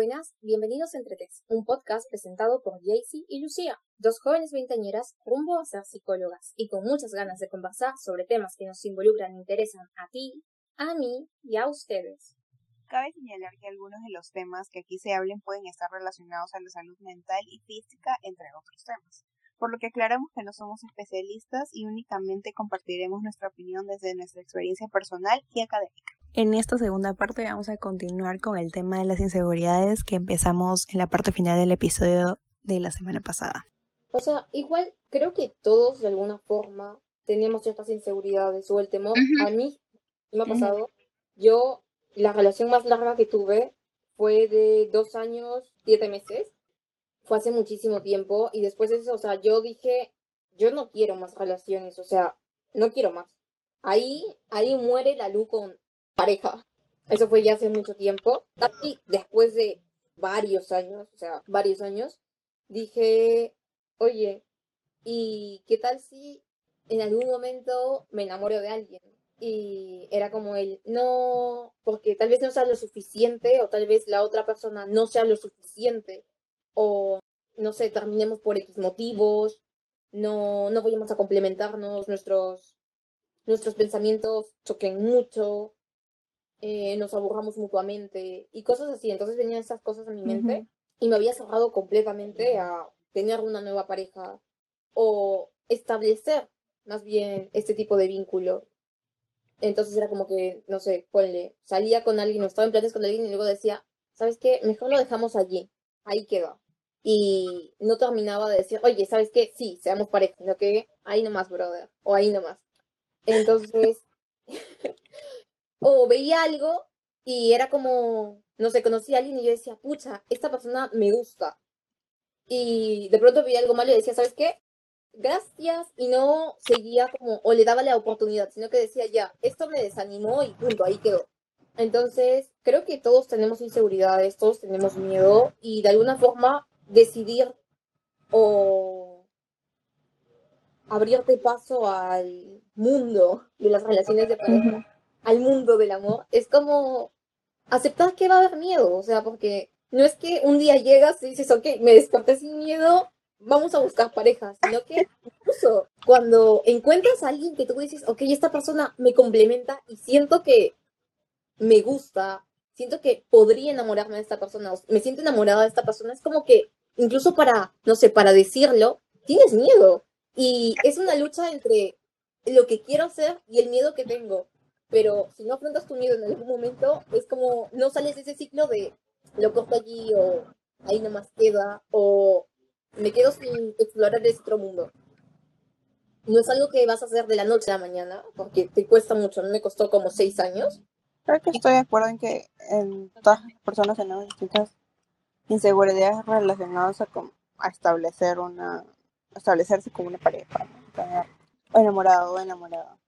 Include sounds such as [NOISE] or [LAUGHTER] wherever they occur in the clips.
Buenas, bienvenidos a Entretex, un podcast presentado por Jaycee y Lucía, dos jóvenes veinteañeras rumbo a ser psicólogas y con muchas ganas de conversar sobre temas que nos involucran e interesan a ti, a mí y a ustedes. Cabe señalar que algunos de los temas que aquí se hablen pueden estar relacionados a la salud mental y física, entre otros temas, por lo que aclaramos que no somos especialistas y únicamente compartiremos nuestra opinión desde nuestra experiencia personal y académica. En esta segunda parte vamos a continuar con el tema de las inseguridades que empezamos en la parte final del episodio de la semana pasada. O sea, igual creo que todos de alguna forma teníamos ciertas inseguridades o el temor. A mí me ha pasado, yo la relación más larga que tuve fue de dos años, siete meses. Fue hace muchísimo tiempo y después de eso, o sea, yo dije, yo no quiero más relaciones, o sea, no quiero más. Ahí, ahí muere la luz con pareja. Eso fue ya hace mucho tiempo. Y después de varios años, o sea, varios años, dije, oye, ¿y qué tal si en algún momento me enamoro de alguien? Y era como el, no, porque tal vez no sea lo suficiente o tal vez la otra persona no sea lo suficiente o no sé, terminemos por X motivos, no, no vayamos a complementarnos, nuestros, nuestros pensamientos choquen mucho, eh, nos aburramos mutuamente y cosas así. Entonces venían esas cosas a mi mente y me había cerrado completamente a tener una nueva pareja o establecer más bien este tipo de vínculo. Entonces era como que, no sé, ponle, salía con alguien o estaba en planes con alguien y luego decía, ¿sabes qué? Mejor lo dejamos allí, ahí queda. Y no terminaba de decir, oye, ¿sabes qué? Sí, seamos pareja, lo que ahí nomás, brother, o ahí nomás. Entonces, [LAUGHS] o veía algo y era como, no sé, conocí a alguien y yo decía, pucha, esta persona me gusta. Y de pronto veía algo malo y decía, ¿sabes qué? Gracias. Y no seguía como, o le daba la oportunidad, sino que decía, ya, esto me desanimó y punto, ahí quedó. Entonces, creo que todos tenemos inseguridades, todos tenemos miedo y de alguna forma decidir o abrirte paso al mundo de las relaciones de pareja al mundo del amor, es como aceptar que va a haber miedo, o sea, porque no es que un día llegas y dices, ok, me desperté sin miedo, vamos a buscar parejas, sino que incluso cuando encuentras a alguien que tú dices, ok, esta persona me complementa y siento que me gusta, siento que podría enamorarme de esta persona, me siento enamorada de esta persona, es como que incluso para, no sé, para decirlo, tienes miedo. Y es una lucha entre lo que quiero hacer y el miedo que tengo pero si no afrontas tu miedo en algún momento, es como no sales de ese ciclo de lo corto allí o ahí nomás queda o me quedo sin explorar ese otro mundo. No es algo que vas a hacer de la noche a la mañana, porque te cuesta mucho, me costó como seis años. Creo que estoy de acuerdo en que en todas las personas tenemos distintas inseguridades relacionadas a, a establecer una, establecerse como una pareja, o enamorado o enamorada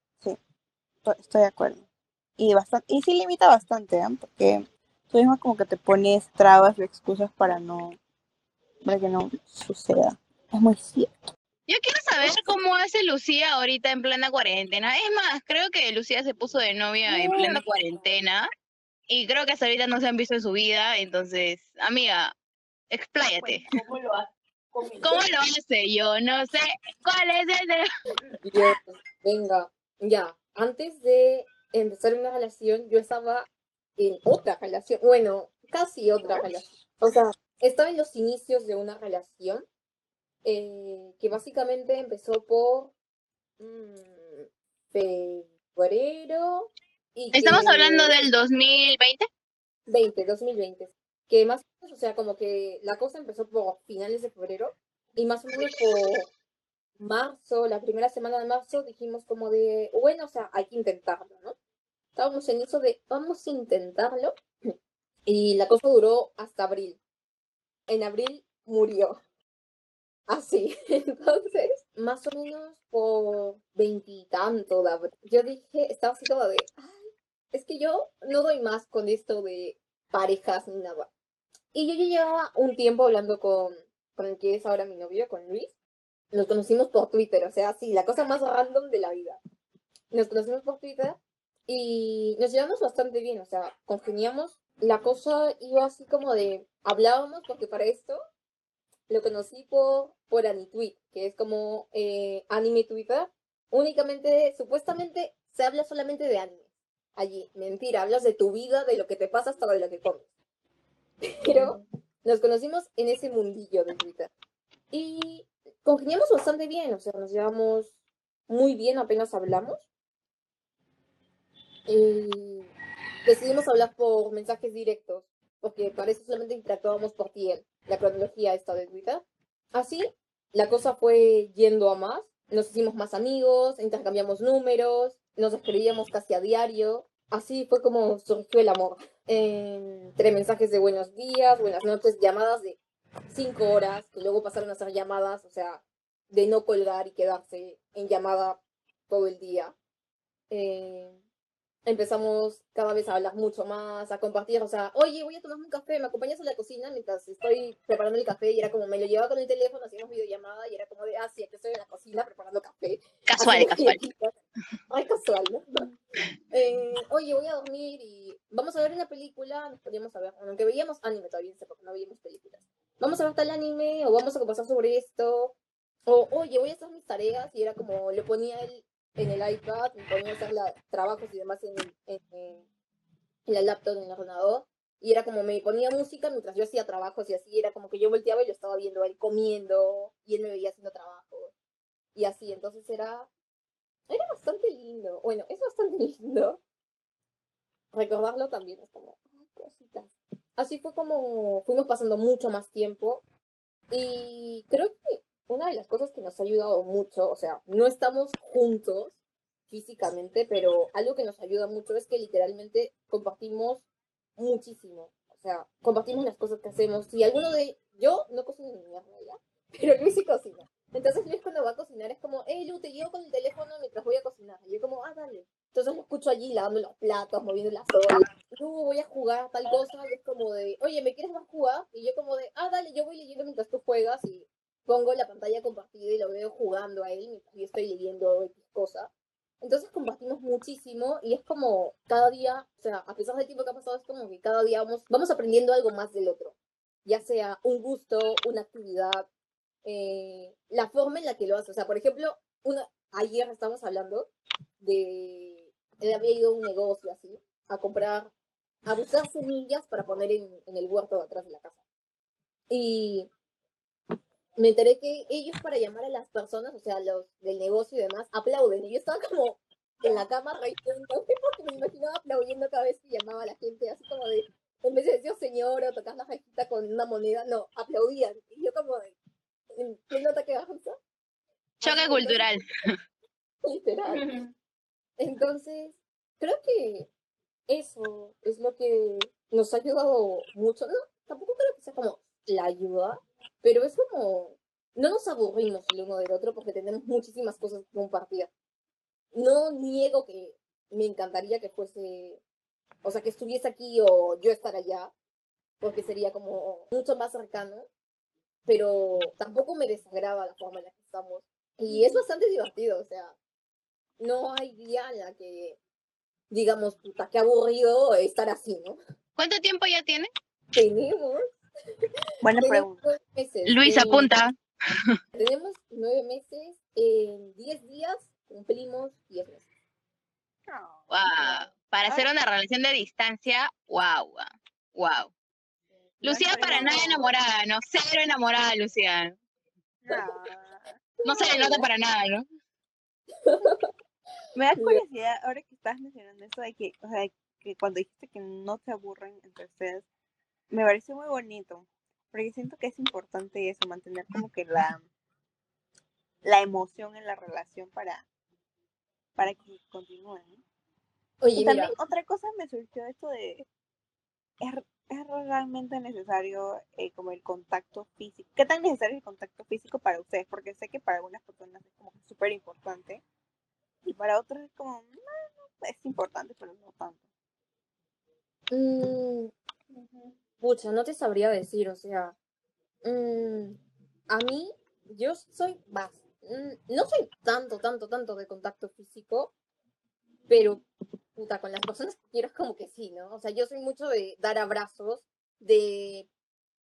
estoy de acuerdo. Y, bastante, y sí limita bastante, ¿eh? porque tú mismo como que te pones trabas o excusas para no, para que no suceda. Es muy cierto. Yo quiero saber cómo hace Lucía ahorita en plena cuarentena. Es más, creo que Lucía se puso de novia en plena cuarentena y creo que hasta ahorita no se han visto en su vida. Entonces, amiga, expláyate. ¿Cómo lo hace? ¿Cómo lo hace? Yo no sé cuál es el... venga, ya, antes de empezar una relación, yo estaba en otra relación, bueno, casi otra relación. O sea, estaba en los inicios de una relación eh, que básicamente empezó por mm, febrero. Y ¿Estamos hablando del 2020? 20, 2020. Que más o menos, o sea, como que la cosa empezó por finales de febrero y más o menos por marzo, la primera semana de marzo, dijimos como de, bueno, o sea, hay que intentarlo, ¿no? Estábamos en eso de, vamos a intentarlo. [CLEARS THROAT] Y la cosa duró hasta abril. En abril murió. Así. [LAUGHS] Entonces, más o menos por veintitanto de abril, yo dije, estaba así como de, es que yo no doy más con esto de parejas ni nada. Y yo ya llevaba un tiempo hablando con, con el que es ahora mi novio, con Luis nos conocimos por Twitter, o sea, sí, la cosa más random de la vida. Nos conocimos por Twitter y nos llevamos bastante bien, o sea, congeniamos la cosa iba así como de, hablábamos porque para esto lo conocí por, por AniTweet, que es como eh, anime Twitter. Únicamente, supuestamente, se habla solamente de anime. Allí, mentira, hablas de tu vida, de lo que te pasa hasta de lo que comes. [LAUGHS] Pero nos conocimos en ese mundillo de Twitter. Y congeniamos bastante bien, o sea, nos llevamos muy bien, apenas hablamos. Y decidimos hablar por mensajes directos, porque para eso solamente interactuábamos por TL, la cronología esta de Twitter. Así, la cosa fue yendo a más, nos hicimos más amigos, intercambiamos números, nos escribíamos casi a diario. Así fue como surgió el amor. Entre mensajes de buenos días, buenas noches, llamadas de cinco horas, que luego pasaron a ser llamadas, o sea, de no colgar y quedarse en llamada todo el día. Eh, empezamos cada vez a hablar mucho más, a compartir, o sea, oye, voy a tomarme un café, ¿me acompañas a la cocina mientras estoy preparando el café? Y era como, me lo llevaba con el teléfono, hacíamos videollamada y era como de, ah, sí, aquí estoy en la cocina preparando café. Casual, casual. Ay, casual, ¿no? Eh, oye, voy a dormir y vamos a ver una película, nos poníamos a ver, aunque veíamos anime todavía, porque no veíamos películas. Vamos a ver tal anime o vamos a conversar sobre esto. O, oye, voy a hacer mis tareas y era como, le ponía el, en el iPad, me ponía a hacer la, trabajos y demás en, en, en, la laptop, en el ordenador. Y era como me ponía música mientras yo hacía trabajos y así, era como que yo volteaba y yo estaba viendo él comiendo y él me veía haciendo trabajo. Y así, entonces era, era bastante lindo. Bueno, es bastante [LAUGHS] lindo. Recordarlo también es como. Así fue como fuimos pasando mucho más tiempo. Y creo que una de las cosas que nos ha ayudado mucho, o sea, no estamos juntos físicamente, pero algo que nos ayuda mucho es que literalmente compartimos muchísimo. O sea, compartimos las cosas que hacemos. Si alguno de... Yo no cocino ni mierda ya, pero Luis sí cocina. Entonces Luis cuando va a cocinar es como, hey Lu, te llevo con el teléfono mientras voy a cocinar. Y yo como, ah, dale. Entonces lo escucho allí lavando los platos, moviendo las horas. Lu, voy a jugar tal cosa. Y es como de, oye, ¿me quieres más jugar? Y yo como de, ah, dale, yo voy leyendo mientras tú juegas y pongo la pantalla compartida y lo veo jugando a él mientras yo estoy leyendo X. Entonces compartimos muchísimo y es como cada día, o sea, a pesar del tiempo que ha pasado, es como que cada día vamos, vamos aprendiendo algo más del otro. Ya sea un gusto, una actividad, eh, la forma en la que lo hace. O sea, por ejemplo, una, ayer estamos hablando de, él había ido a un negocio así, a comprar, a buscar semillas para poner en, en el huerto de atrás de la casa. Y me enteré que ellos para llamar a las personas, o sea, los del negocio y demás, aplauden. Y yo estaba como en la cama reíendo, [LAUGHS] porque me imaginaba aplaudiendo cada vez que llamaba a la gente, así como de, en vez de decir señor o tocar la cajita con una moneda, no, aplaudían. Y yo como de, ¿qué nota que baja? Choque cultural. [LAUGHS] Literal. Entonces, creo que eso es lo que nos ha ayudado mucho. No, tampoco creo que sea como la ayuda, pero es como, no nos aburrimos el uno del otro porque tenemos muchísimas cosas que compartir. No niego que me encantaría que fuese, o sea, que estuviese aquí o yo estar allá, porque sería como mucho más cercano, pero tampoco me desagrada la forma en la que estamos. Y es bastante divertido, o sea, no hay día en la que digamos, puta, qué aburrido estar así, ¿no? ¿Cuánto tiempo ya tiene? Tenemos [LAUGHS] Buena pregunta. Luis, apunta. [LAUGHS] Tenemos nueve meses, en diez días cumplimos diez meses. Wow. Para hacer una relación de distancia, wow, wow. Lucía para nada enamorada, ¿no? Cero enamorada, Lucía. No se le nota para nada, ¿no? [LAUGHS] Me da curiosidad, ahora que estás mencionando eso de que, o sea, que cuando dijiste que no te aburren entre ustedes, me parece muy bonito, porque siento que es importante eso, mantener como que la, la emoción en la relación para, para que continúen. Oye, y también otra cosa me surgió esto de, ¿es, es realmente necesario eh, como el contacto físico? ¿Qué tan necesario es el contacto físico para ustedes? Porque sé que para algunas personas es como súper importante y para otros es como, no, es importante, pero no tanto. Mm, pucha, no te sabría decir, o sea, mm, a mí, yo soy más, mm, no soy tanto, tanto, tanto de contacto físico, pero puta, con las personas que quiero es como que sí, ¿no? O sea, yo soy mucho de dar abrazos, de,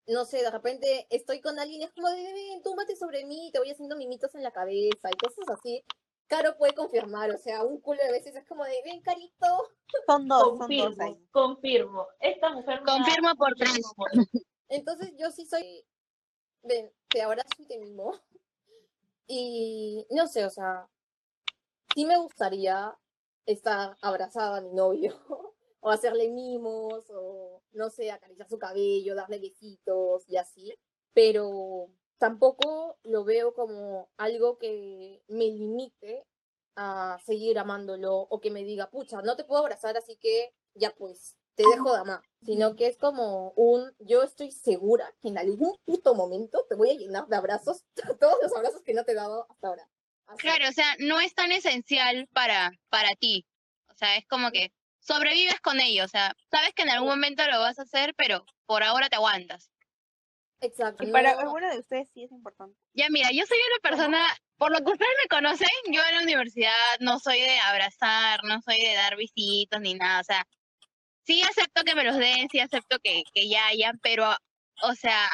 no sé, de repente estoy con alguien es como de, ven, sobre mí, te voy haciendo mimitos en la cabeza y cosas así. Caro puede confirmar, o sea, un culo de veces es como de, ven, carito. Son dos, son Confirmo, dos ahí. confirmo. Esta mujer Confirmo por tres. Entonces yo sí soy, ven, te abrazo y te mimo. Y no sé, o sea, sí me gustaría estar abrazada a mi novio, [LAUGHS] o hacerle mimos, o no sé, acariciar su cabello, darle besitos y así, pero tampoco lo veo como algo que me limite a seguir amándolo o que me diga, pucha, no te puedo abrazar, así que ya pues, te dejo de amar, sino que es como un, yo estoy segura que en algún puto momento te voy a llenar de abrazos, [LAUGHS] todos los abrazos que no te he dado hasta ahora. Así. Claro, o sea, no es tan esencial para, para ti. O sea, es como que sobrevives con ello. O sea, sabes que en algún momento lo vas a hacer, pero por ahora te aguantas. Exacto. Y para alguno de ustedes sí es importante. Ya, mira, yo soy una persona, por lo que ustedes me conocen, yo en la universidad no soy de abrazar, no soy de dar visitos ni nada. O sea, sí acepto que me los den, sí acepto que, que ya hayan, pero, o sea,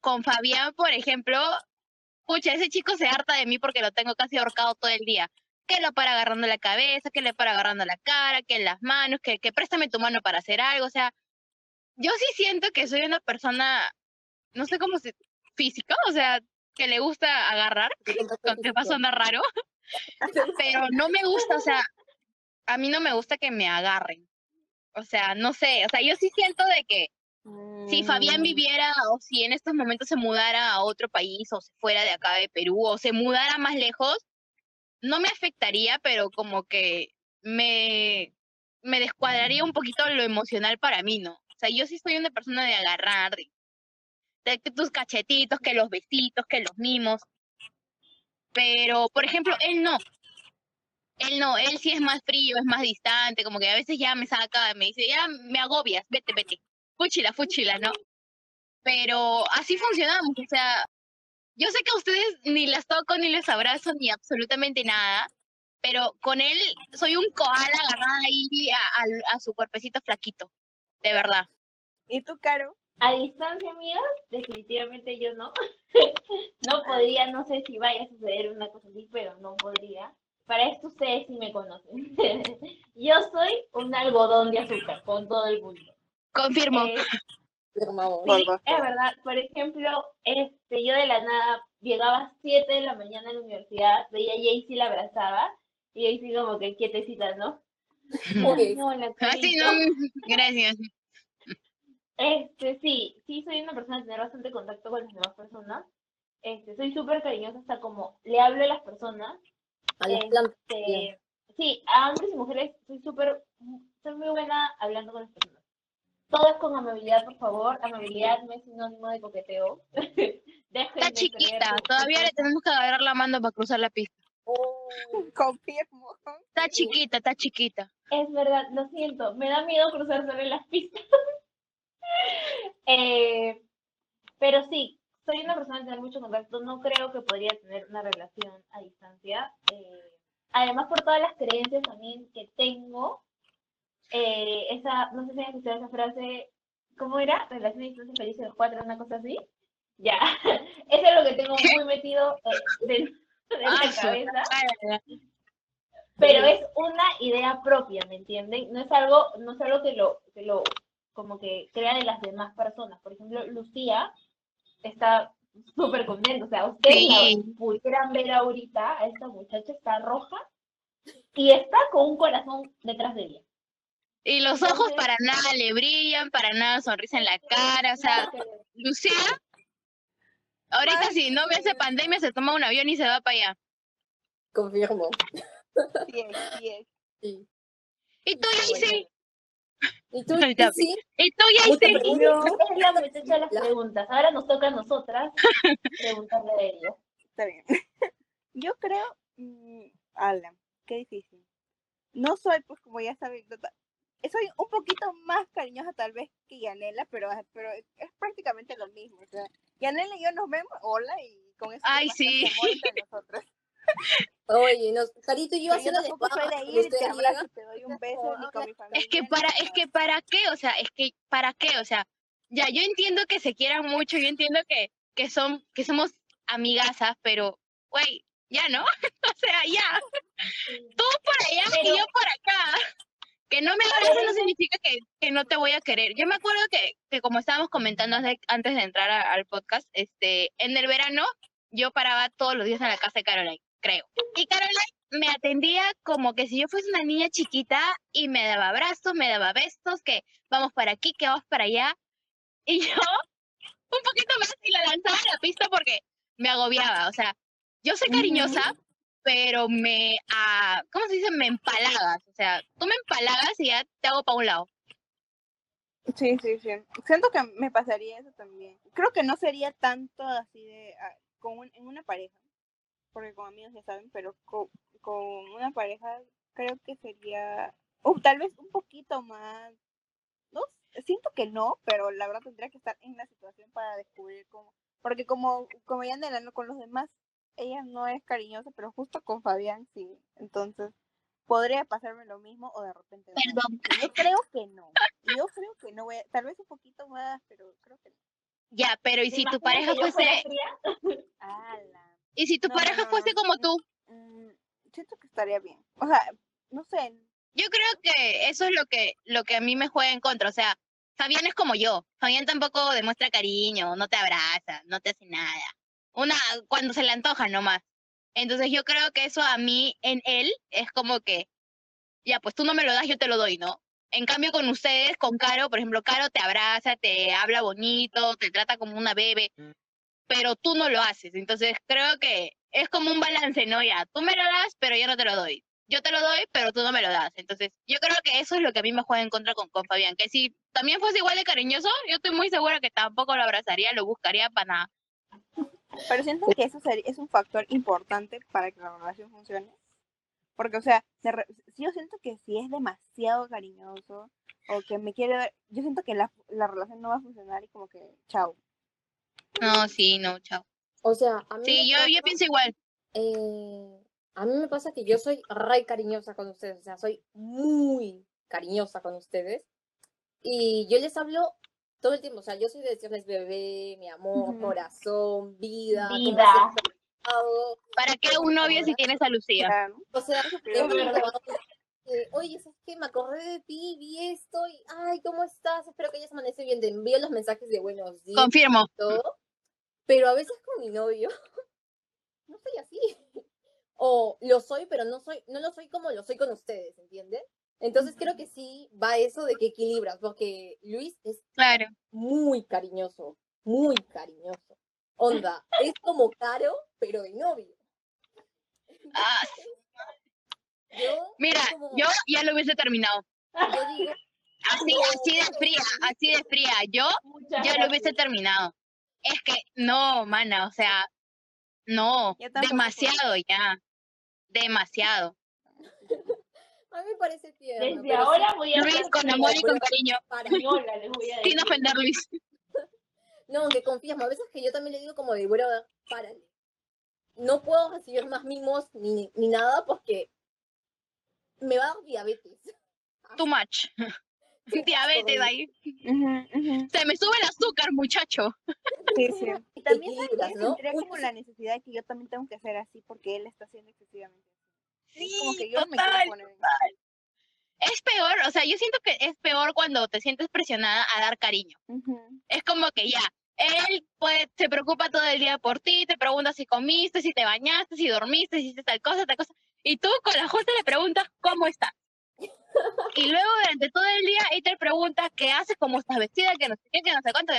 con Fabián, por ejemplo, pucha, ese chico se harta de mí porque lo tengo casi ahorcado todo el día. Que lo para agarrando la cabeza, que le para agarrando la cara, que las manos, que, que préstame tu mano para hacer algo. O sea, yo sí siento que soy una persona, no sé cómo se, física, o sea, que le gusta agarrar, [LAUGHS] aunque va a físico. sonar raro, [LAUGHS] pero no me gusta, o sea, a mí no me gusta que me agarren. O sea, no sé, o sea, yo sí siento de que si Fabián Mm, viviera o si en estos momentos se mudara a otro país o se fuera de acá de Perú o se mudara más lejos, no me afectaría, pero como que me, me descuadraría un poquito lo emocional para mí, ¿no? O sea, yo sí soy una persona de agarrar, de, que tus cachetitos, que los besitos, que los mimos. Pero, por ejemplo, él no. Él no, él sí es más frío, es más distante, como que a veces ya me saca, me dice, ya me agobias, vete, vete fúchila, fúchila, ¿no? Pero así funcionamos, o sea, yo sé que a ustedes ni las toco, ni les abrazo, ni absolutamente nada, pero con él soy un koala agarrada ahí a, a- a su cuerpecito flaquito, de verdad. ¿Y tú, Caro? A distancia, amigas, definitivamente yo no. [LAUGHS] no podría, no sé si vaya a suceder una cosa así, pero no podría. Para esto ustedes sí me conocen. [LAUGHS] yo soy un algodón de azúcar con todo el mundo. Confirmo. Eh. Sí, es verdad. Por ejemplo, este, yo de la nada llegaba a 7 de la mañana a la universidad, veía a Jaycee la abrazaba y Jaycee como que quietecita, ¿no? [LAUGHS] No, la Así no, gracias. Este, sí, sí soy una persona de tener bastante contacto con las demás personas. Este, soy súper cariñosa hasta como le hablo a las personas. A las plantas. Este, sí, a hombres y mujeres soy súper, soy muy buena hablando con las personas. Todo es con amabilidad, por favor. Amabilidad no es sinónimo de coqueteo. [LAUGHS] Dejen Está de chiquita, todavía le tenemos que agarrar la mano para cruzar la pista. Oh, [LAUGHS] Confirmo. Está chiquita, está chiquita. Es verdad, lo siento. Me da miedo cruzar sobre las pistas. [LAUGHS] [LAUGHS] Eh, pero sí, soy una persona de tener mucho contacto. No creo que podría tener una relación a distancia. Eh, además, por todas las creencias también que tengo, eh, esa, no sé si han escuchado esa frase, ¿cómo era? Relación a distancia feliz de los cuatro, una cosa así. Ya, eso [LAUGHS] es lo que tengo muy metido eh, de Ah, la su- cabeza. ah, pero es una idea propia, ¿me entienden? No es algo, no es algo que lo, que lo, como que crea de las demás personas. Por ejemplo, Lucía está súper contenta, o sea, ustedes Sí. la pudieran ver ahorita, a esta muchacha está roja y está con un corazón detrás de ella. Y los ojos Entonces- para nada le brillan, para nada sonrisa en la cara, o sea. Lucía, ahorita si no me hace pandemia se toma un avión y se va para allá. confirmo. Sí sí. Sí. ¿Y tú, Sí, Yaisy? ¿Y [LAUGHS] tú, Ahí sí? ¿Y tú, Muchas Yaisy? preguntas. Es la muchacha de las La- preguntas. Ahora nos toca a nosotras [LAUGHS] preguntarle a ella. Está bien. [LAUGHS] Yo creo, mm, Alan, qué difícil. No soy, pues como ya saben, no ta- soy un poquito más cariñosa tal vez que Yanela, pero, pero es prácticamente lo mismo. O sea, Yanela y yo nos vemos, hola, y con eso Ay, sí. amor entre nosotros. Oye, nos, Carito y yo haciendo de ir te abrazo te doy un beso con mi familia. Es que para, es que para qué, o sea, es que para qué, o sea, ya yo entiendo que se quieran mucho, yo entiendo que, que son, que somos amigasas, pero, güey, ya no, [LAUGHS] o sea, ya, tú por allá y yo por acá. Que no me abraces no significa que, que no te voy a querer. Yo me acuerdo que, que como estábamos comentando hace- antes de entrar a- al podcast, este, en el verano yo paraba todos los días en la casa de Caroline, creo. Y Caroline me atendía como que si yo fuese una niña chiquita y me daba abrazos, me daba besos, que vamos para aquí, que vamos para allá. Y yo un poquito más y la lanzaba a la pista porque me agobiaba. O sea, yo soy cariñosa, pero me, ah, ¿cómo se dice? Me empalagas. O sea, tú me empalagas y ya te hago para un lado. Sí, sí, sí. Siento que me pasaría eso también. Creo que no sería tanto así de ah, con un- en una pareja, porque con amigos ya saben, pero con, con una pareja creo que sería, o tal vez un poquito más, no, siento que no, pero la verdad tendría que estar en la situación para descubrir cómo, porque como, como ya Nela, no con los demás, ella no es cariñosa, pero justo con Fabián sí, entonces podría pasarme lo mismo o de repente no. Perdón. Yo creo que no. Yo creo que no voy a, tal vez un poquito más, pero creo que no. Ya, pero ¿y ¿Te si tu pareja fuese, fría? Y si tu No, pareja no, fuese como tú? Mm, siento que estaría bien. O sea, no sé. Yo creo que eso es lo que, lo que a mí me juega en contra. O sea, Fabián es como yo. Fabián tampoco demuestra cariño, no te abraza, no te hace nada. Una, cuando se le antoja nomás. Entonces yo creo que eso a mí, en él, es como que, ya, pues tú no me lo das, yo te lo doy, ¿no? En cambio con ustedes, con Caro, por ejemplo, Caro te abraza, te habla bonito, te trata como una bebé, pero tú no lo haces. Entonces creo que es como un balance, ¿no? Ya, tú me lo das, pero yo no te lo doy yo te lo doy, pero tú no me lo das. Entonces, yo creo que eso es lo que a mí me juega en contra con, con Fabián, que si también fuese igual de cariñoso, yo estoy muy segura que tampoco lo abrazaría, lo buscaría para nada. Pero siento que eso es un factor importante para que la relación funcione. Porque, o sea, si yo siento que si es demasiado cariñoso o que me quiere ver, yo siento que la, la relación no va a funcionar y como que, chao. No, sí, no, chao. O sea, a mí Sí, me yo, yo pasa- pienso igual. Eh, a mí me pasa que yo soy re cariñosa con ustedes, o sea, soy muy cariñosa con ustedes. Y yo les hablo todo el tiempo, o sea, yo soy de decirles bebé, mi amor, corazón, vida, Vida. ¿Para qué un novio si tienes a Lucía? Claro. O sea, que- verdad, eh, oye, ¿sabes qué? Me acordé de ti, vi esto y, ay, ¿cómo estás? Espero que hayas amanecido bien. Te envío los mensajes de buenos días Confirmo. todo, pero a veces con mi novio [LAUGHS] no soy así. O lo soy, pero no soy, no lo soy como lo soy con ustedes, ¿entienden? Entonces creo que sí va eso de que equilibras, porque Luis es Claro. muy cariñoso, muy cariñoso. Onda, es como caro, pero de novio. Ah, Yo, mira, como- yo ya lo hubiese terminado. yo digo, Así, así de fría, así de fría. Yo Muchas ya lo hubiese terminado. Es que, no, mana, o sea, no, demasiado ya. Demasiado. [LAUGHS] a mí me parece tierno. Desde ahora voy a Luis, con amor y con cariño. para. española, les voy a decir. Sin ofender, Luis. [LAUGHS] No, que confías, a veces que yo también le digo como de, bueno, párale. No puedo recibir más mimos ni, ni nada porque me va a dar diabetes. Too much. [LAUGHS] [LAUGHS] Diabetes ahí. Se me sube el azúcar, muchacho. Sí, sí. Y también como sí. la necesidad de que yo también tengo que hacer así porque él está haciendo excesivamente así. Es como Sí, que yo me total. poner en Es peor, o sea, yo siento que es peor cuando te sientes presionada a dar cariño. Es como que ya, él pues, se preocupa todo el día por ti, te pregunta si comiste, si te bañaste, si dormiste, si hiciste tal cosa, tal cosa. Y tú con la justa le preguntas cómo estás. Y luego durante todo el día te pregunta qué haces, cómo estás vestida, que no sé qué, que no sé cuánto,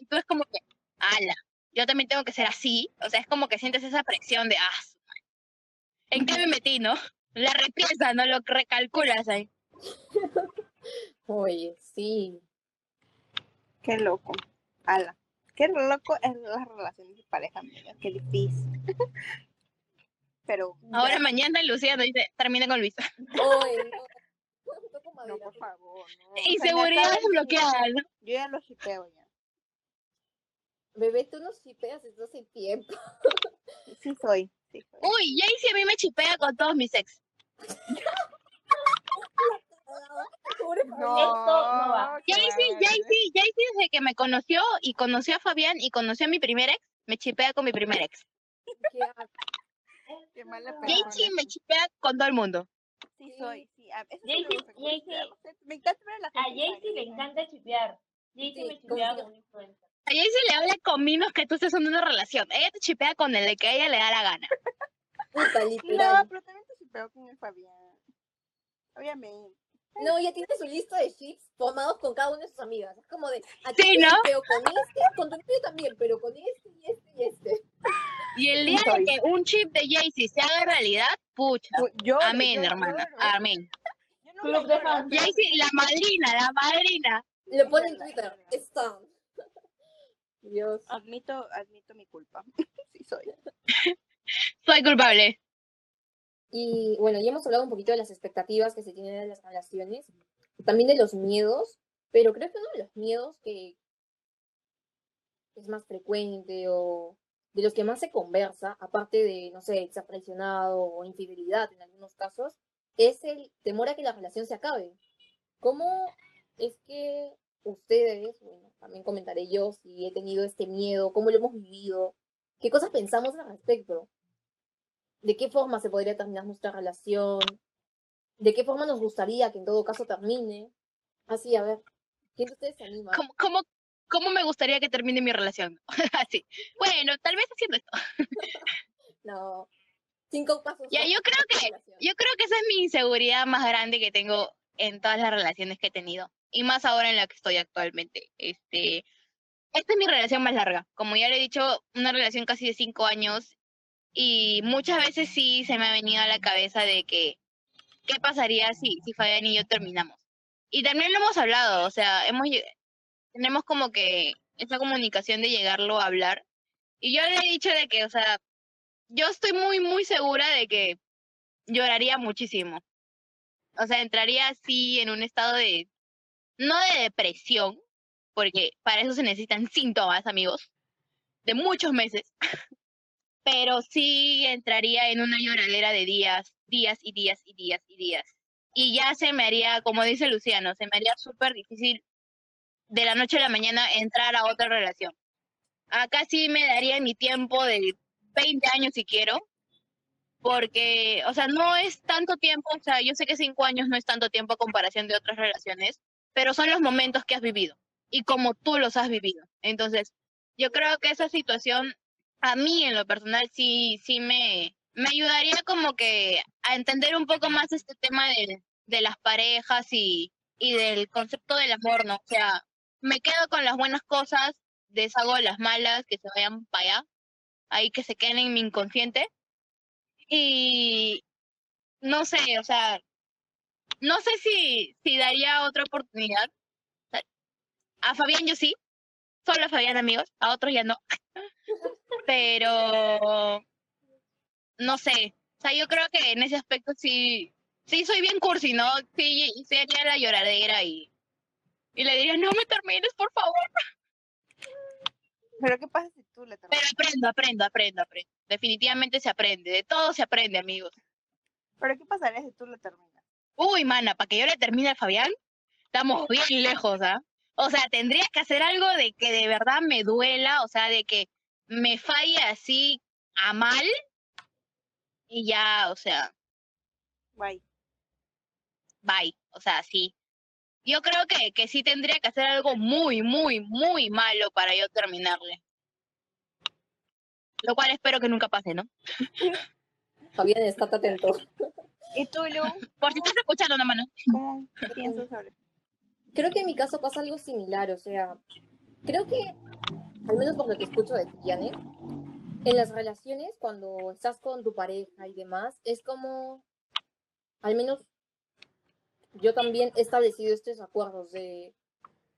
y tú es como que, ala, yo también tengo que ser así. O sea, es como que sientes esa presión de, ah. ¿en qué me metí, no? La repiensas, no lo recalculas ahí. Oye, [LAUGHS] sí. Qué loco. Ala. Qué loco es las relaciones de pareja, amiga. Qué difícil. [LAUGHS] Pero. Ahora mañana Lucía nos dice, termina con Luis. Oye, no. Por favor. No. O sea, Inseguridad neta, desbloqueada, ¿no? Yo ya lo shipeo ya. Bebé, tú no shipeas desde hace tiempo. Sí soy. Sí soy. Uy, Jaycee a mí me chipea con todos mis ex. No. Esto no va. Jaycee. Jaycee, Jaycee desde que me conoció y conoció a Fabián y conoció a mi primer ex, me chipea con mi primer ex. Qué. Qué mala. Jaycee me chipea con todo el mundo. Sí soy. Sí, a- sí me gusta. Me encanta ver a la A gente Jaycee le encanta chipear. Jaycee Sí, me con un influencer. A Jaycee le habla con menos que tú estés en una relación. Ella te chipea con el de que a ella le da la gana. [LAUGHS] Puta, No, pero también te chipeo con el Fabián. Obviamente. No, ella tiene su lista de chips formados con cada una de sus amigas. Es como de, aquí Sí, te ¿no? chipeo con este, con tu novio también, pero con este y este y este. [LAUGHS] Y el día de que un chip de Jaycee se haga realidad, pucha. Pu- Lloro, Amén, lloro, hermana. Amén. Yo fans. pero- Jaycee, la madrina, la madrina. Le pone en Twitter, es verdad. Stan. Dios. Admito, admito mi culpa. [LAUGHS] sí soy. Soy culpable. Y bueno, ya hemos hablado un poquito de las expectativas que se tienen de las relaciones, también de los miedos, pero creo que uno de los miedos que es más frecuente o de los que más se conversa, aparte de, no sé, ser traicionado o infidelidad en algunos casos, es el temor a que la relación se acabe. ¿Cómo es que ustedes, bueno, también comentaré yo si he tenido este miedo, cómo lo hemos vivido, qué cosas pensamos al respecto? de qué forma se podría terminar nuestra relación, de qué forma nos gustaría que en todo caso termine. Así, a ver, ¿quién de ustedes se anima? ¿Cómo, cómo, cómo me gustaría que termine mi relación? [LAUGHS] Así. Bueno, tal vez haciendo esto. [LAUGHS] No, cinco pasos. Ya, yo creo que-. Yo creo que esa es mi inseguridad más grande que tengo en todas las relaciones que he tenido. Y más ahora en la que estoy actualmente. Este, esta es mi relación más larga. Como ya le he dicho, una relación casi de cinco años. Y muchas veces sí se me ha venido a la cabeza de que, ¿qué pasaría si, si Fabián y yo terminamos? Y también lo hemos hablado, o sea, hemos, tenemos como que esa comunicación de llegarlo a hablar. Y yo le he dicho de que, o sea, yo estoy muy, muy segura de que lloraría muchísimo. O sea, entraría así en un estado de, no de depresión, porque para eso se necesitan síntomas, amigos, de muchos meses, [LAUGHS] pero sí entraría en una lloradera de días, días y días y días y días. Y ya se me haría, como dice Luciano, se me haría súper difícil de la noche a la mañana entrar a otra relación. Acá sí me daría mi tiempo de 20 años si quiero, porque, o sea, no es tanto tiempo, o sea, yo sé que cinco años no es tanto tiempo a comparación de otras relaciones, pero son los momentos que has vivido y como tú los has vivido. Entonces, yo creo que esa situación, a mí en lo personal, sí, sí me, me ayudaría como que a entender un poco más este tema de, de las parejas y, y del concepto del amor, ¿no? O sea, me quedo con las buenas cosas, deshago las malas, que se vayan para allá, ahí que se queden en mi inconsciente. Y no sé, o sea, no sé si, si daría otra oportunidad. A Fabián yo sí, solo a Fabián amigos, a otros ya no. [LAUGHS] Pero no sé, o sea, yo creo que en ese aspecto sí, sí soy bien cursi, ¿no? Sí, sí la lloradera y, y le diría, no me termines, por favor. Pero ¿qué pasa si tú le Pero terminas? aprendo, aprendo, aprendo, aprendo. Definitivamente se aprende, de todo se aprende, amigos. ¿Pero qué pasaría si tú le terminas? Uy, mana, para que yo le termine a Fabián, estamos bien lejos, ¿ah? O sea, tendría que hacer algo de que de verdad me duela, o sea, de que me falle así a mal y ya, o sea, Bye. bye, o sea, sí. Yo creo que, que sí tendría que hacer algo muy, muy, muy malo para yo terminarle. Lo cual espero que nunca pase, ¿no? Fabián, estate atento. ¿Y tú, Lu? Por si estás escuchando, no, mano. ¿Cómo piensas sobre Creo que en mi caso pasa algo similar, o sea, creo que, al menos por lo que escucho de ti, Janet, en las relaciones, cuando estás con tu pareja y demás, es como, al menos yo también he establecido estos acuerdos de,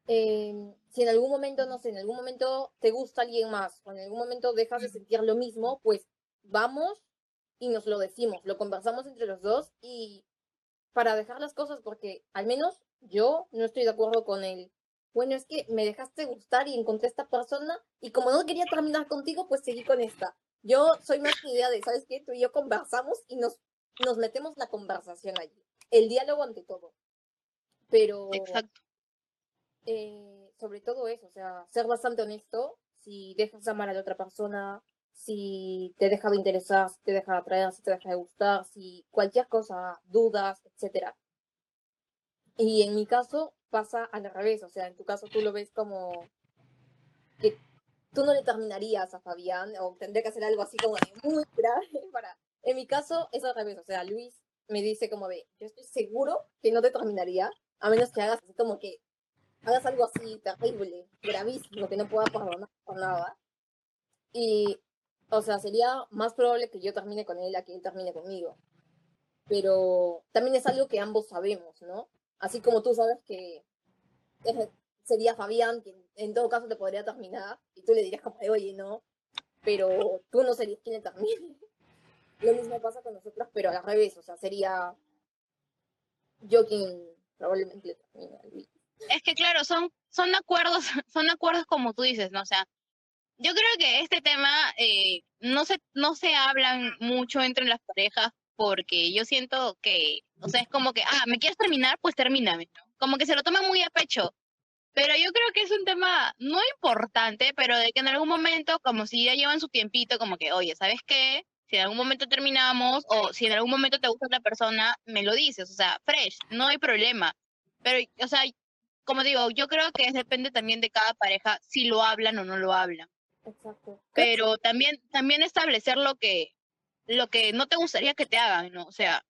eh, si en algún momento, no sé, en algún momento te gusta alguien más, o en algún momento dejas de sentir lo mismo, pues vamos y nos lo decimos, lo conversamos entre los dos y para dejar las cosas, porque al menos yo no estoy de acuerdo con él. Bueno, es que me dejaste gustar y encontré esta persona y como no quería terminar contigo, pues seguí con esta. Yo soy más idea de, ¿sabes qué? Tú y yo conversamos y nos, nos metemos la conversación allí. El diálogo ante todo. Pero. Exacto. Eh, sobre todo eso, o sea, ser bastante honesto. Si dejas amar a la otra persona, si te deja de interesar, si te deja de atraer, si te deja de gustar, si cualquier cosa, dudas, etcétera. Y en mi caso pasa al revés, o sea, en tu caso tú lo ves como que tú no le terminarías a Fabián o tendría que hacer algo así como de muy grave [LAUGHS] para... En mi caso es al revés, o sea, Luis me dice como de, yo estoy seguro que no te terminaría, a menos que hagas así como que hagas algo así terrible, gravísimo, que no pueda perdonar por nada. Y, o sea, sería más probable que yo termine con él a que él termine conmigo. Pero también es algo que ambos sabemos, ¿no? Así como tú sabes que sería Fabián, que en todo caso te podría terminar, y tú le dirías como, oye, no, pero tú no serías quien le termine. Lo mismo pasa con nosotros, pero al revés, o sea, sería yo quien probablemente Luis. Es que claro, son, son acuerdos, [LAUGHS] son acuerdos como tú dices, ¿no? O sea, yo creo que este tema eh, no se, no se hablan mucho entre las parejas porque yo siento que, o sea, es como que, ah, ¿me quieres terminar? Pues termíname, ¿no? Como que se lo toman muy a pecho. Pero yo creo que es un tema no importante, pero de que en algún momento, como si ya llevan su tiempito, como que, oye, ¿sabes qué? Si en algún momento terminamos o si en algún momento te gusta otra persona, me lo dices, o sea, fresh, no hay problema. Pero, o sea, como digo, yo creo que depende también de cada pareja si lo hablan o no lo hablan. Exacto. Pero también, también establecer lo que, lo que no te gustaría que te hagan, ¿no? O sea,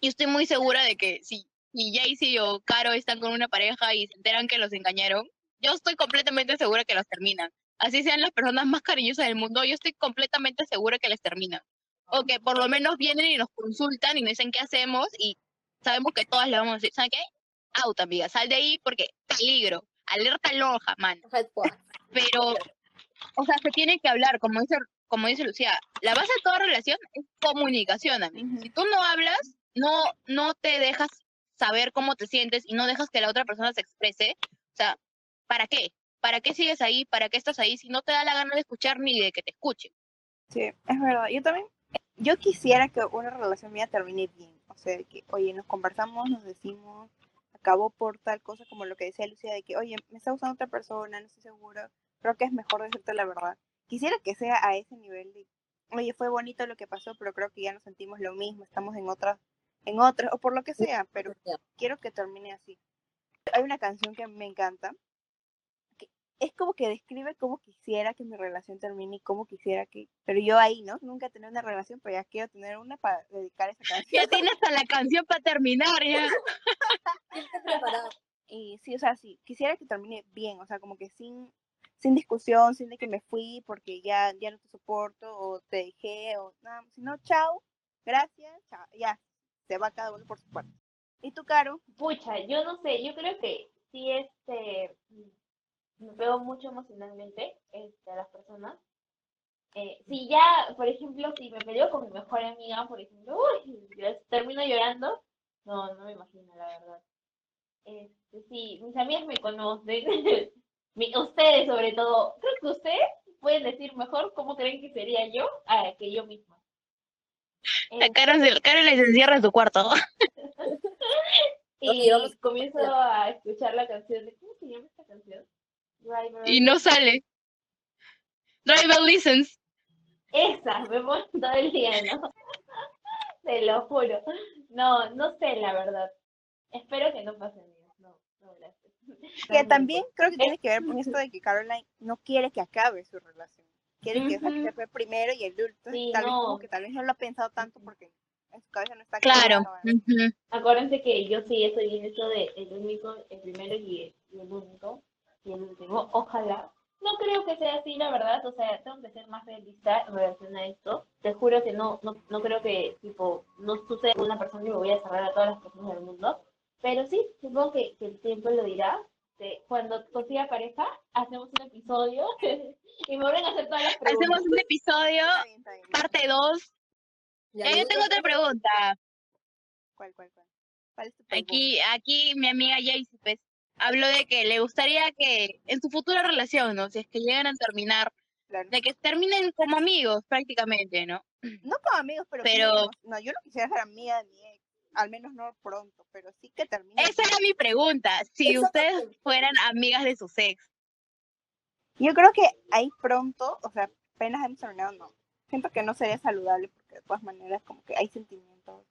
yo estoy muy segura de que si, si Jaycee o Caro están con una pareja y se enteran que los engañaron, yo estoy completamente segura que los terminan. Así sean las personas más cariñosas del mundo, yo estoy completamente segura que les terminan. O que por lo menos vienen y nos consultan y nos dicen qué hacemos y sabemos que todas le vamos a decir, ¿saben qué? Auto, amiga, sal de ahí porque peligro, alerta loja, man. Pero, o sea, se tiene que hablar, como dice como dice Lucía, la base de toda relación es comunicación, amigo. Si tú no hablas, no, no te dejas saber cómo te sientes y no dejas que la otra persona se exprese, o sea, ¿para qué? ¿Para qué sigues ahí? ¿Para qué estás ahí si no te da la gana de escuchar ni de que te escuchen? Sí, es verdad. Yo también, yo quisiera que una relación mía termine bien. O sea, que, oye, nos conversamos, nos decimos, acabó por tal cosa como lo que decía Lucía, de que, oye, me está gustando otra persona, no estoy segura, creo que es mejor decirte la verdad quisiera que sea a ese nivel de, oye, fue bonito lo que pasó, pero creo que ya no sentimos lo mismo, estamos en otras, en otras, o por lo que sea, pero quiero que termine así. Hay una canción que me encanta, es como que describe cómo quisiera que mi relación termine y cómo quisiera que, pero yo ahí, ¿no? Nunca he tenido una relación, pero ya quiero tener una para dedicar esa [LAUGHS] canción. Ya tienes a la canción para terminar, ya. [LAUGHS] y sí, o sea, sí, quisiera que termine bien, o sea, como que sin sin discusión, sin de que me fui porque ya, ya no te soporto o te dejé o nada, sino chao, gracias, chao, ya, se va cada uno por su parte. ¿Y tú, Caro? Pucha, yo no sé, yo creo que sí, este, me pego mucho emocionalmente este, a las personas. Eh, si ya, por ejemplo, si me peleo con mi mejor amiga, por ejemplo, uy, termino llorando, no, no me imagino, la verdad. Este, sí, mis amigas me conocen, [LAUGHS] ustedes sobre todo, creo que ustedes pueden decir mejor cómo creen que sería yo ah, que yo misma. La cara, cara les encierra en su cuarto. [LAUGHS] y comienzo a escuchar la canción de ¿cómo se llama esta canción? Y no sale. Driver License. Esa, me pongo todo el día, ¿no? [LAUGHS] Te lo juro. No, no sé la verdad. Espero que no pase No, no, gracias. Que también creo que tiene que ver con esto de que Caroline no quiere que acabe su relación. Quiere que se fue primero y el último. tal, vez como que tal vez no lo ha pensado tanto porque en su cabeza no está claro. Acuérdense que yo sí estoy bien hecho de el único, el primero y el, único y el último. Ojalá. No creo que sea así, la verdad. O sea, tengo que ser más realista en relación a esto. Te juro que no, no, no creo que, tipo, no suceda con una persona y me voy a cerrar a todas las personas del mundo. Pero sí, supongo que, que el tiempo lo dirá. cuando consiga pareja, hacemos un episodio [LAUGHS] y me vuelven a hacer todas las preguntas. Hacemos un episodio, parte 2. Ya, yo tengo otra pregunta. ¿Cuál, cuál, cuál? aquí, aquí mi amiga Jaycee pues, habló de que le gustaría que en su futura relación, ¿no? Si es que llegan a terminar, De que terminen como amigos prácticamente, ¿no? No como amigos, pero... pero... no, yo no quisiera ser amiga de mi ex, al menos no pronto, pero sí que termine. Esa era mi pregunta, si ustedes fueran amigas de sus ex. Yo creo que ahí pronto, o sea, apenas hemos terminado, no. Siento que no sería saludable porque de todas maneras como que hay sentimientos.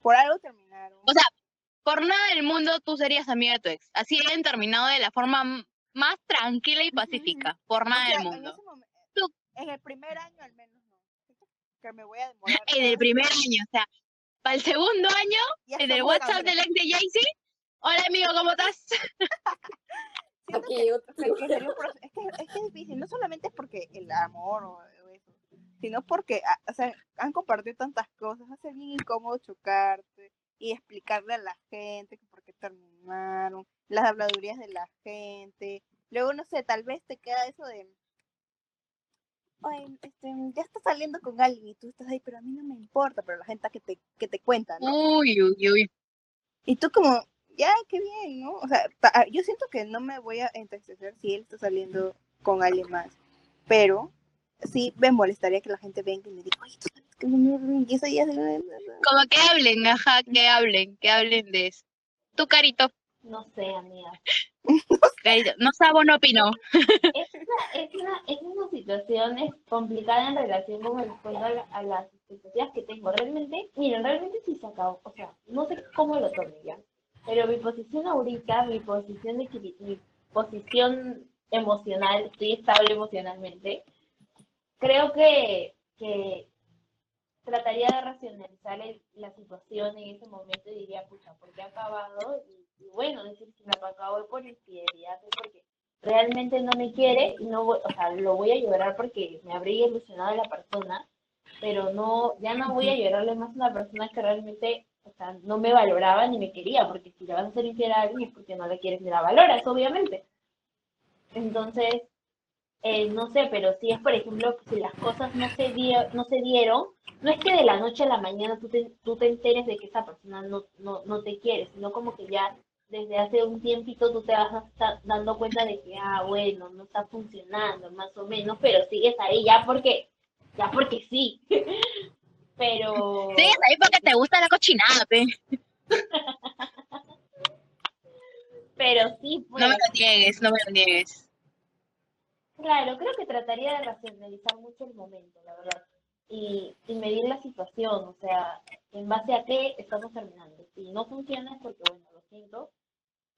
Por algo terminaron. O sea, por nada del mundo tú serías amiga de tu ex. Así hayan terminado de la forma más tranquila y pacífica. Por nada del mundo. En, el primer año al menos no. Que me voy a demorar. en el primer año, o sea, para el segundo año, en el WhatsApp del ex de Jaycee. Hola amigo, ¿cómo estás? [LAUGHS] [LAUGHS] es, que, es, que, es difícil, no solamente es porque el amor o, eso, sino porque ah, o sea, han compartido tantas cosas, hace bien incómodo chocarte y explicarle a la gente por qué terminaron, las habladurías de la gente. Luego, no sé, tal vez te queda eso de, Oye, este, ya estás saliendo con alguien y tú estás ahí, pero a mí no me importa, pero la gente que te, que te cuenta, ¿no? Uy, uy, uy. Y tú como, ya, qué bien, ¿no? O sea, ah, yo siento que no me voy a entristecer si él está saliendo con alguien más, pero sí me molestaría que la gente venga y me diga, oye, tú no y eso ya Como que hablen, ajá, que hablen, que hablen de eso. Tu carito. No sé, amiga. Carito, no sabo, no opino. Es una, es una, es una situación complicada en relación con el a, las expectativas que tengo. Realmente, miren, realmente sí se acabó. O sea, no sé cómo lo tomé ya. Pero mi posición ahorita, mi posición de mi posición emocional, estoy estable emocionalmente, creo que, que trataría de racionalizar la situación en ese momento y diría, pucha, ¿por qué ha acabado? Y, bueno, decir si me acabó por infidelidad, porque realmente no me quiere y no voy, o sea, lo voy a llorar porque me habría ilusionado la persona, pero no, ya no voy a llorarle más a una persona que realmente o sea, no me valoraba ni me quería, porque si le vas a hacer infiel a alguien es porque no le quieres ni la valoras, obviamente. Entonces, eh, no sé, pero si es, por ejemplo, si las cosas no se, no se dieron, no es que de la noche a la mañana tú te, tú te enteres de que esa persona no, no, no te quiere, sino como que ya desde hace un tiempito tú te vas a estar dando cuenta de que, ah, bueno, no está funcionando, más o menos, pero sigues ahí ya porque, ya porque sí. [LAUGHS] Pero. Sí, ahí porque te gusta la cochinada, pe. [LAUGHS] Pero sí, pues. No me lo niegues, no me lo niegues. Claro, creo que trataría de racionalizar mucho el momento, la verdad. Y, y medir la situación, o sea, en base a qué estamos terminando. Si no funciona es porque, bueno, lo siento.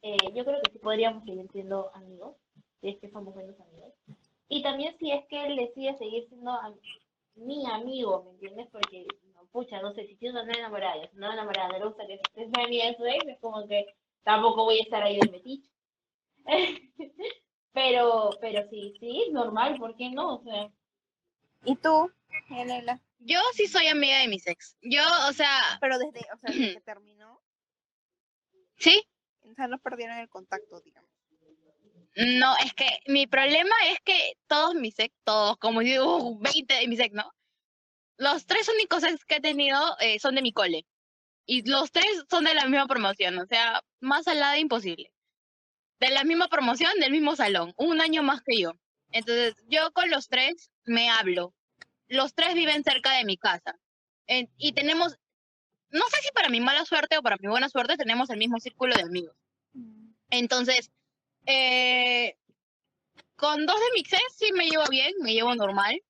Eh, yo creo que sí podríamos seguir siendo amigos, si es que somos buenos amigos. Y también si es que él decide seguir siendo mi amigo, ¿me entiendes? Porque, no, pucha, no sé, si tú no estás enamorada, yo no enamorada, no le gusta que estés mi amiga su ex, es como que tampoco voy a estar ahí de metiche. [LAUGHS] pero, pero sí, sí, es normal, ¿por qué no? O sea. ¿Y tú, Elena? Yo sí soy amiga de mis ex. Yo, o sea. Pero desde, o sea, desde que terminó. Sí. O sea, no perdieron el contacto, digamos. No, es que mi problema es que todos mis ex, todos, como digo, [LAUGHS] 20 de mis ex, ¿no? Los tres únicos ex que he tenido eh, son de mi cole. Y los tres son de la misma promoción, o sea, más al lado imposible. De la misma promoción, del mismo salón, un año más que yo. Entonces, yo con los tres me hablo. Los tres viven cerca de mi casa. y tenemos, no sé si para mi mala suerte o para mi buena suerte, tenemos el mismo círculo de amigos. Mm. Entonces, eh, con dos de mis ex sí me llevo bien, me llevo normal.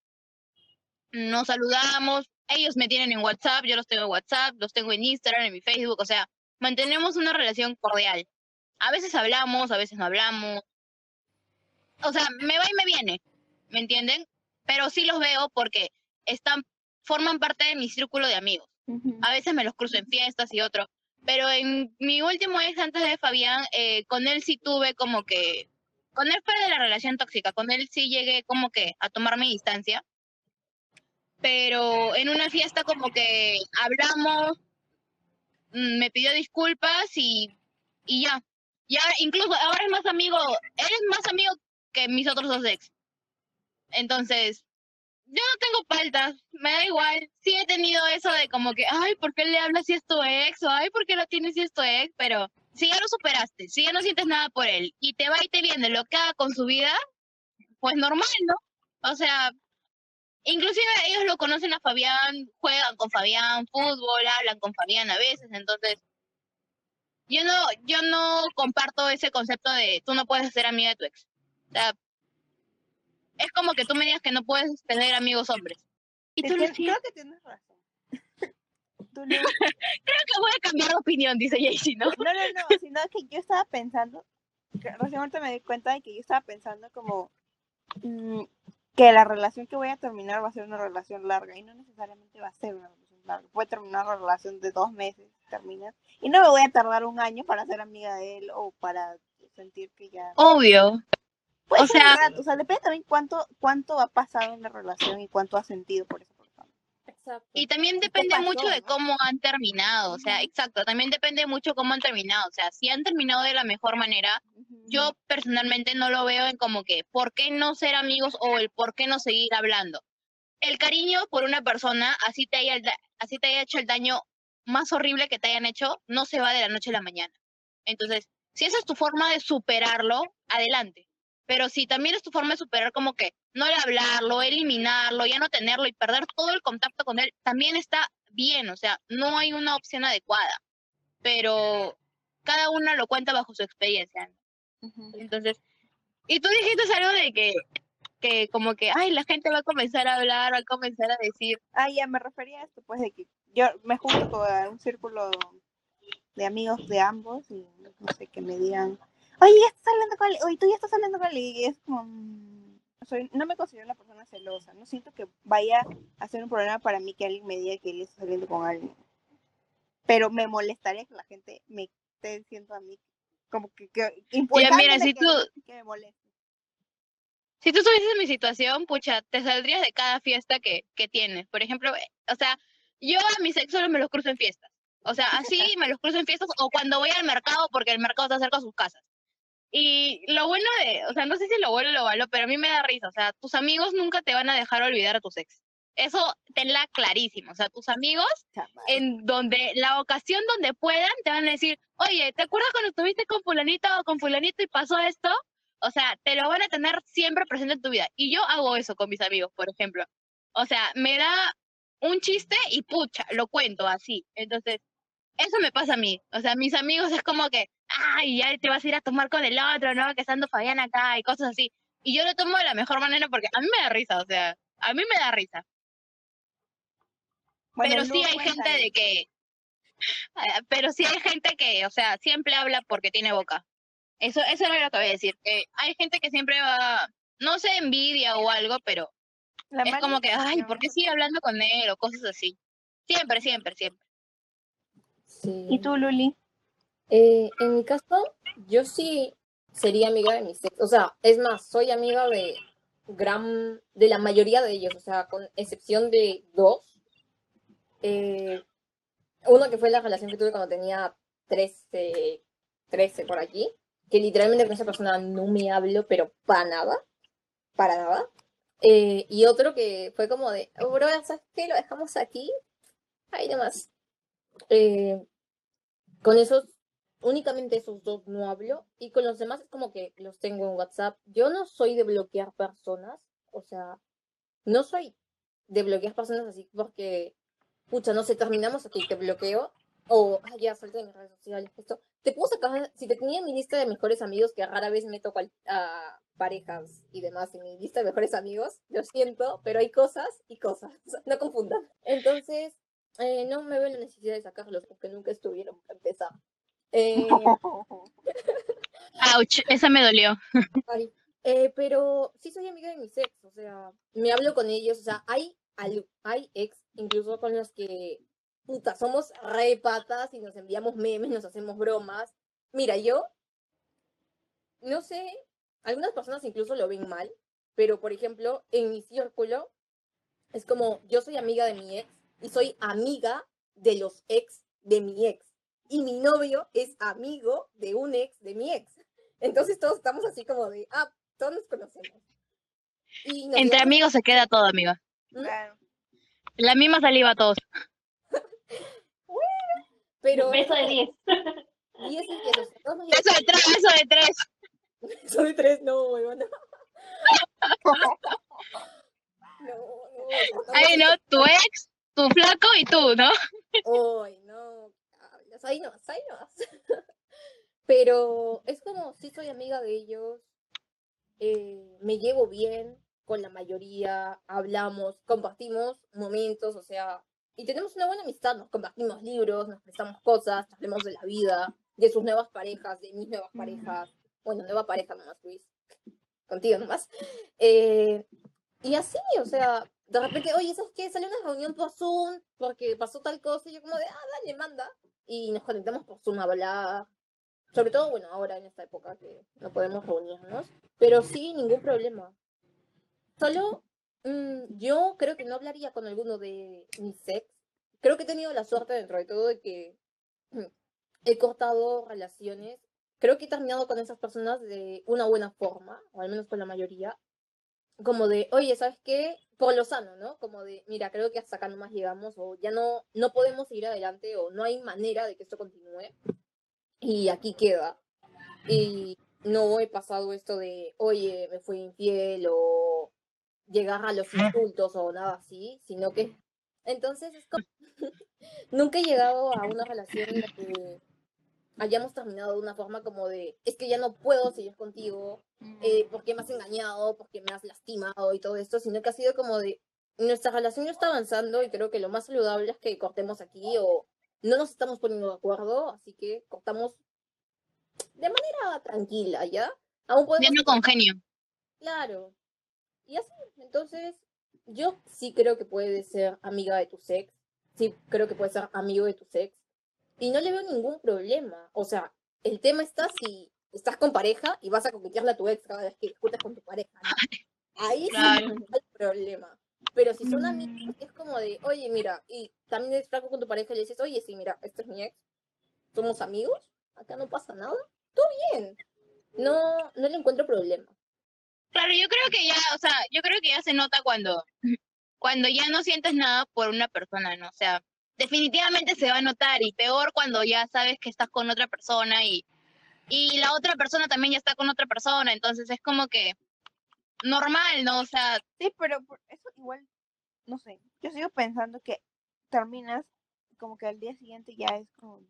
Nos saludamos, ellos me tienen en WhatsApp, yo los tengo en WhatsApp, los tengo en Instagram, en mi Facebook, o sea, mantenemos una relación cordial. A veces hablamos, a veces no hablamos. O sea, me va y me viene, ¿me entienden? Pero sí los veo porque están, forman parte de mi círculo de amigos. A veces me los cruzo en fiestas y otros. Pero en mi último ex antes de Fabián, eh, con él sí tuve como que, con él fue de la relación tóxica, con él sí llegué como que a tomar mi distancia. Pero en una fiesta como que hablamos, mm, me pidió disculpas y, y ya. Y ahora, incluso ahora es más amigo, él es más amigo que mis otros dos ex. Entonces, yo no tengo faltas, me da igual. Sí he tenido eso de como que, ay, ¿por qué le hablas si es tu ex? O ay, ¿por qué lo tienes si es tu ex? Pero si ya lo superaste, si ya no sientes nada por él y te va y te viene lo que haga con su vida, pues normal, ¿no? O sea, inclusive ellos lo conocen a Fabián, juegan con Fabián fútbol, hablan con Fabián a veces, entonces yo no, yo no comparto ese concepto de tú no puedes ser amiga de tu ex. O sea, es como que tú me digas que no puedes tener amigos hombres. Y tú Creo que tienes razón. [LAUGHS] [LAUGHS] Creo que voy a cambiar de opinión, dice Jaycee, ¿no? No, no, no, sino que yo estaba pensando, recién ahorita me di cuenta de que yo estaba pensando como mm, que la relación que voy a terminar va a ser una relación larga y no necesariamente va a ser una relación larga. Puede terminar una relación de dos meses, terminas, y no me voy a tardar un año para ser amiga de él o para sentir que ya... Obvio. Puede o sea- rato, o sea, depende también cuánto, cuánto ha pasado en la relación y cuánto ha sentido por esa persona. Exacto. Y también depende pasó, mucho de no? cómo han terminado, o sea, exacto, también depende mucho cómo han terminado, o sea, si han terminado de la mejor manera, yo personalmente no lo veo en como que, ¿por qué no ser amigos o el por qué no seguir hablando? El cariño por una persona, así te haya, así te haya hecho el daño más horrible que te hayan hecho, no se va de la noche a la mañana. Entonces, si esa es tu forma de superarlo, adelante. Pero si también es tu forma de superar como que no el hablarlo, eliminarlo, ya no tenerlo y perder todo el contacto con él, también está bien, o sea, no hay una opción adecuada. Pero cada una lo cuenta bajo su experiencia. Entonces, y tú dijiste algo de que, que como que, ay, la gente va a comenzar a hablar, va a comenzar a decir, Ah, ya me refería a esto, pues de que yo me junto con un círculo de amigos de ambos y no sé, que me digan, oye, ya estás hablando con él, oye, tú ya estás hablando con él, y es como, mm, soy, no me considero una persona celosa, no siento que vaya a ser un problema para mí que alguien me diga que él está saliendo con alguien, pero me molestaría que la gente me esté diciendo a mí como que, que si que, tú- que me moleste. Si tú estuvieses en mi situación, pucha, te saldrías de cada fiesta que, que tienes. Por ejemplo, eh, o sea, yo a mis ex solo me los cruzo en fiestas. O sea, así me los cruzo en fiestas o cuando voy al mercado porque el mercado está cerca de sus casas. Y lo bueno de, o sea, no sé si lo bueno o lo malo, pero a mí me da risa. O sea, tus amigos nunca te van a dejar olvidar a tus ex. Eso tenla clarísimo. O sea, tus amigos en donde la ocasión donde puedan te van a decir, oye, ¿te acuerdas cuando estuviste con fulanito o con fulanito y pasó esto? O sea, te lo van a tener siempre presente en tu vida. Y yo hago eso con mis amigos, por ejemplo. O sea, me da un chiste y pucha, lo cuento así. Entonces, eso me pasa a mí. O sea, mis amigos es como que, ay, ya te vas a ir a tomar con el otro, ¿no? Que estando Fabián acá y cosas así. Y yo lo tomo de la mejor manera porque a mí me da risa, o sea, a mí me da risa. Bueno, pero sí hay gente de que, [LAUGHS] pero sí hay gente que, o sea, siempre habla porque tiene boca. Eso, eso es lo que voy a decir. que hay gente que siempre va, no sé, envidia o algo, pero La es como que, ay. ¿por qué sigue hablando con él? O cosas así. Siempre, siempre, siempre. Sí. ¿Y tú, Luli? Eh, en mi caso, yo sí sería amiga de mis ex. O sea, es más, soy amiga de gran, de la mayoría de ellos, o sea, con excepción de dos. Eh, uno que fue la relación que tuve cuando tenía 13, 13 por aquí, que literalmente con esa persona no me hablo, pero para nada, para nada. Eh, y otro que fue como de, oh, bro, ¿sabes qué? Lo dejamos aquí. Ahí nomás. Eh, con esos, únicamente esos dos no hablo. Y con los demás es como que los tengo en WhatsApp. Yo no soy de bloquear personas. O sea, no soy de bloquear personas así porque, pucha, no sé, terminamos aquí, te bloqueo. O, ah, ya, salte de mis redes sociales. Esto. Te puedo sacar, si te tenía en mi lista de mejores amigos, que rara vez meto cual- a parejas y demás en mi lista de mejores amigos, lo siento, pero hay cosas y cosas. [LAUGHS] No confundan. Entonces, eh, no me veo la necesidad de sacarlos porque nunca estuvieron para empezar. Eh, [LAUGHS] Ouch, esa me dolió. ay, eh, pero sí soy amiga de mis ex, o sea, me hablo con ellos, o sea, hay, hay ex incluso con los que, puta, somos re patas y nos enviamos memes, nos hacemos bromas. Mira, yo, no sé, algunas personas incluso lo ven mal, pero por ejemplo, en mi círculo, es como, yo soy amiga de mi ex y soy amiga de los ex de mi ex. Y mi novio es amigo de un ex de mi ex. Entonces todos estamos así como de, ah, todos nos conocemos. Y nos Entre amigos se queda todo, amiga. Claro. La misma saliva a todos. Pero Beso de 10. 10 y 10, o sea, todos nos Eso de tres, eso de tres. llevamos- Eso de tres, no, huevona. [LAUGHS] No, no. Ay, no, tu ex, tu flaco y tú, ¿no? Ay, no. hablas, Ahí no, ahí no. [LAUGHS] Pero es como, sí soy amiga de ellos, eh, me llevo bien con la mayoría, hablamos, compartimos momentos, o sea, y tenemos una buena amistad, nos compartimos libros, nos prestamos cosas, hablamos de la vida, de sus nuevas parejas, de mis nuevas parejas, bueno, nueva pareja nomás, Luis, contigo nomás. Eh, y así, o sea, de repente, oye, ¿sabes qué? Salió una reunión por Zoom porque pasó tal cosa, y yo como de, ah, dale, manda. Y nos conectamos por Zoom a hablar. Sobre todo, bueno, ahora en esta época que no podemos reunirnos, pero sí, ningún problema. Solo mm, yo creo que no hablaría con alguno de mis ex. Creo que he tenido la suerte dentro de todo de que mm, he cortado relaciones. Creo que he terminado con esas personas de una buena forma, o al menos con la mayoría. Como de, oye, ¿sabes qué? Por lo sano, ¿no? Como de, mira, creo que hasta acá nomás llegamos, o ya no, no podemos seguir adelante, o no hay manera de que esto continúe. Y aquí queda. Y no he pasado esto de, oye, me fui infiel, o llegar a los insultos, o nada así, sino que. Entonces es como. [LAUGHS] Nunca he llegado a una relación en la que hayamos terminado de una forma como de, es que ya no puedo seguir contigo, eh, porque me has engañado, porque me has lastimado y todo esto, sino que ha sido como de, nuestra relación no está avanzando y creo que lo más saludable es que cortemos aquí o no nos estamos poniendo de acuerdo, así que cortamos de manera tranquila, ¿ya? Aún podemos... No congenio. Claro. Y así, entonces, yo sí creo que puedes ser amiga de tu ex, sí creo que puedes ser amigo de tu ex, y no le veo ningún problema. O sea, el tema está si estás con pareja y vas a coquetearle a tu ex cada vez que discutes con tu pareja. ¿no? [LAUGHS] Ahí sí no hay problema. Pero si son amigos, es como de, oye, mira, y también eres flaco con tu pareja y le dices, oye, sí, mira, este es mi ex, somos amigos, acá no pasa nada, todo bien. No, no le encuentro problema. Claro, yo creo que ya, o sea, yo creo que ya se nota cuando, cuando ya no sientes nada por una persona, ¿no? O sea, definitivamente se va a notar y peor cuando ya sabes que estás con otra persona y, y la otra persona también ya está con otra persona, entonces es como que normal, ¿no? O sea, Sí, pero eso igual, no sé, yo sigo pensando que terminas como que al día siguiente ya es como,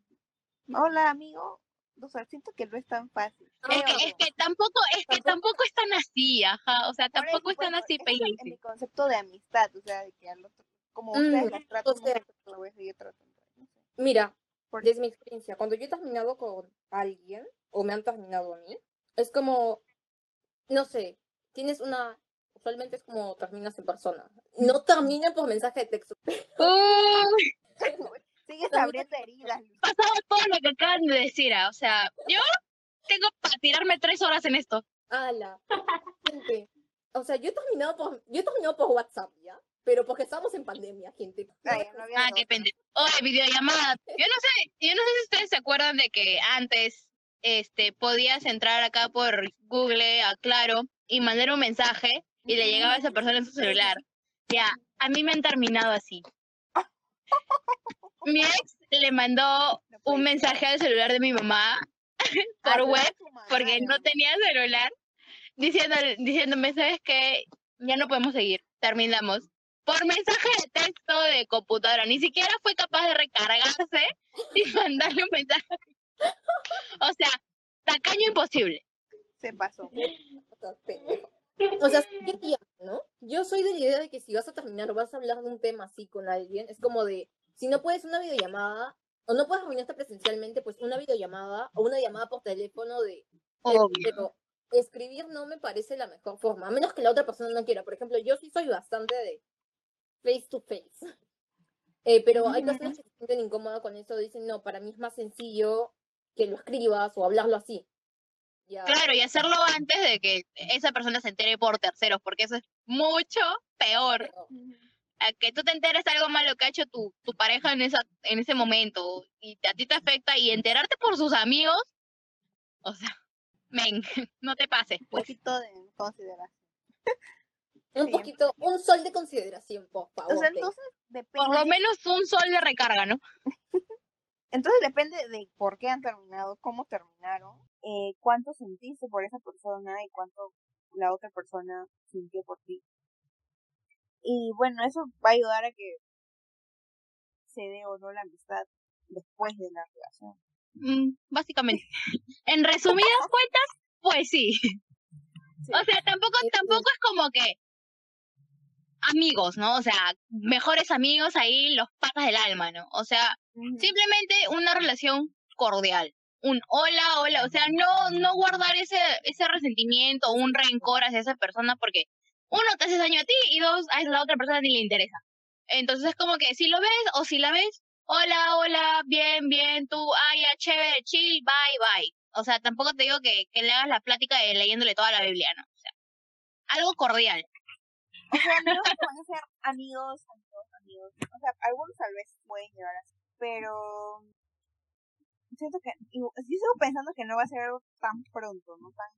hola amigo, o sea, siento que no es tan fácil. es que, es que tampoco, es que tampoco es tan así, ajá, o sea, tampoco es tan así, ese es el- Peyote. mi concepto de amistad, o sea, de que al otro, como Mm, ustedes las tratan, o sea- mucho, lo voy a seguir tratando. no sé. Mira, Por- desde mi experiencia, cuando yo he terminado con alguien, o me han terminado a mí, es como, no sé, tienes una, usualmente es como terminas en persona. No termina por mensaje de texto. [LAUGHS] [LAUGHS] Sigues abriendo heridas. Pasaba todo lo que acaban de decir, ah, o sea, yo tengo para tirarme tres horas en esto. Ala. Gente, o sea, yo he terminado por, yo he terminado por WhatsApp, ¿ya? Pero porque estamos en pandemia, gente. Ay, no había Ah, qué pendejo. Oye, videollamada. Yo no sé, yo no sé si ustedes se acuerdan de que antes este podías entrar acá por Google a Claro y mandar un mensaje y le llegaba a esa persona en su celular. Ya, a mí me han terminado así. Mi ex le mandó un mensaje al celular de mi mamá [LAUGHS] por Ay, web porque no tenía celular diciendo, diciéndome, ¿sabes qué? Ya no podemos seguir, terminamos. Por mensaje de texto de computadora, ni siquiera fue capaz de recargarse [LAUGHS] y mandarle un mensaje. O sea, tacaño imposible. Se pasó. O sea, sí entiendo, ¿no? Yo soy de la idea de que si vas a terminar o vas a hablar de un tema así con alguien, es como de, si no puedes una videollamada, o no puedes reunirte presencialmente, pues una videollamada o una llamada por teléfono de... Obvio. Pero escribir no me parece la mejor forma, a menos que la otra persona no quiera. Por ejemplo, yo sí soy bastante de face to face. [LAUGHS] Eh, pero hay personas que se sienten incómodas con eso, dicen, no, para mí es más sencillo que lo escribas o hablarlo así. Ya. Claro, y hacerlo antes de que esa persona se entere por terceros, porque eso es mucho peor. pero- A que tú te enteres algo malo que ha hecho tu, tu pareja en, esa, en ese momento y a ti te afecta y enterarte por sus amigos, o sea, [LAUGHS] men, [LAUGHS] no te pases, Un pues. poquito de consideración. [LAUGHS] Un Sí. poquito, un sol de consideración, por favor. O sea, entonces depende. Por lo menos un sol de recarga, ¿no? Entonces depende de por qué han terminado, cómo terminaron, eh, cuánto sentiste por esa persona y cuánto la otra persona sintió por ti. Y bueno, eso va a ayudar a que se dé o no la amistad después de la relación. Mm, básicamente. [LAUGHS] En resumidas cuentas, pues [LAUGHS] sí. O sea, tampoco, tampoco es como que amigos, ¿no? O sea, mejores amigos ahí, los patas del alma, ¿no? O sea, simplemente una relación cordial. Un hola, hola, o sea, no, no guardar ese, ese resentimiento un rencor hacia esa persona porque uno te hace daño a ti y dos, a la otra persona ni le interesa. Entonces es como que si lo ves o si la ves, hola, hola, bien, bien, tú, ay, chévere, chill, bye, bye. O sea, tampoco te digo que, que le hagas la plática de leyéndole toda la Biblia, ¿no? O sea, algo cordial. O sea, no a ser amigos, amigos, amigos. O sea, algunos tal vez pueden llegar así, pero siento que, yo sigo pensando que no va a ser algo tan pronto, no tan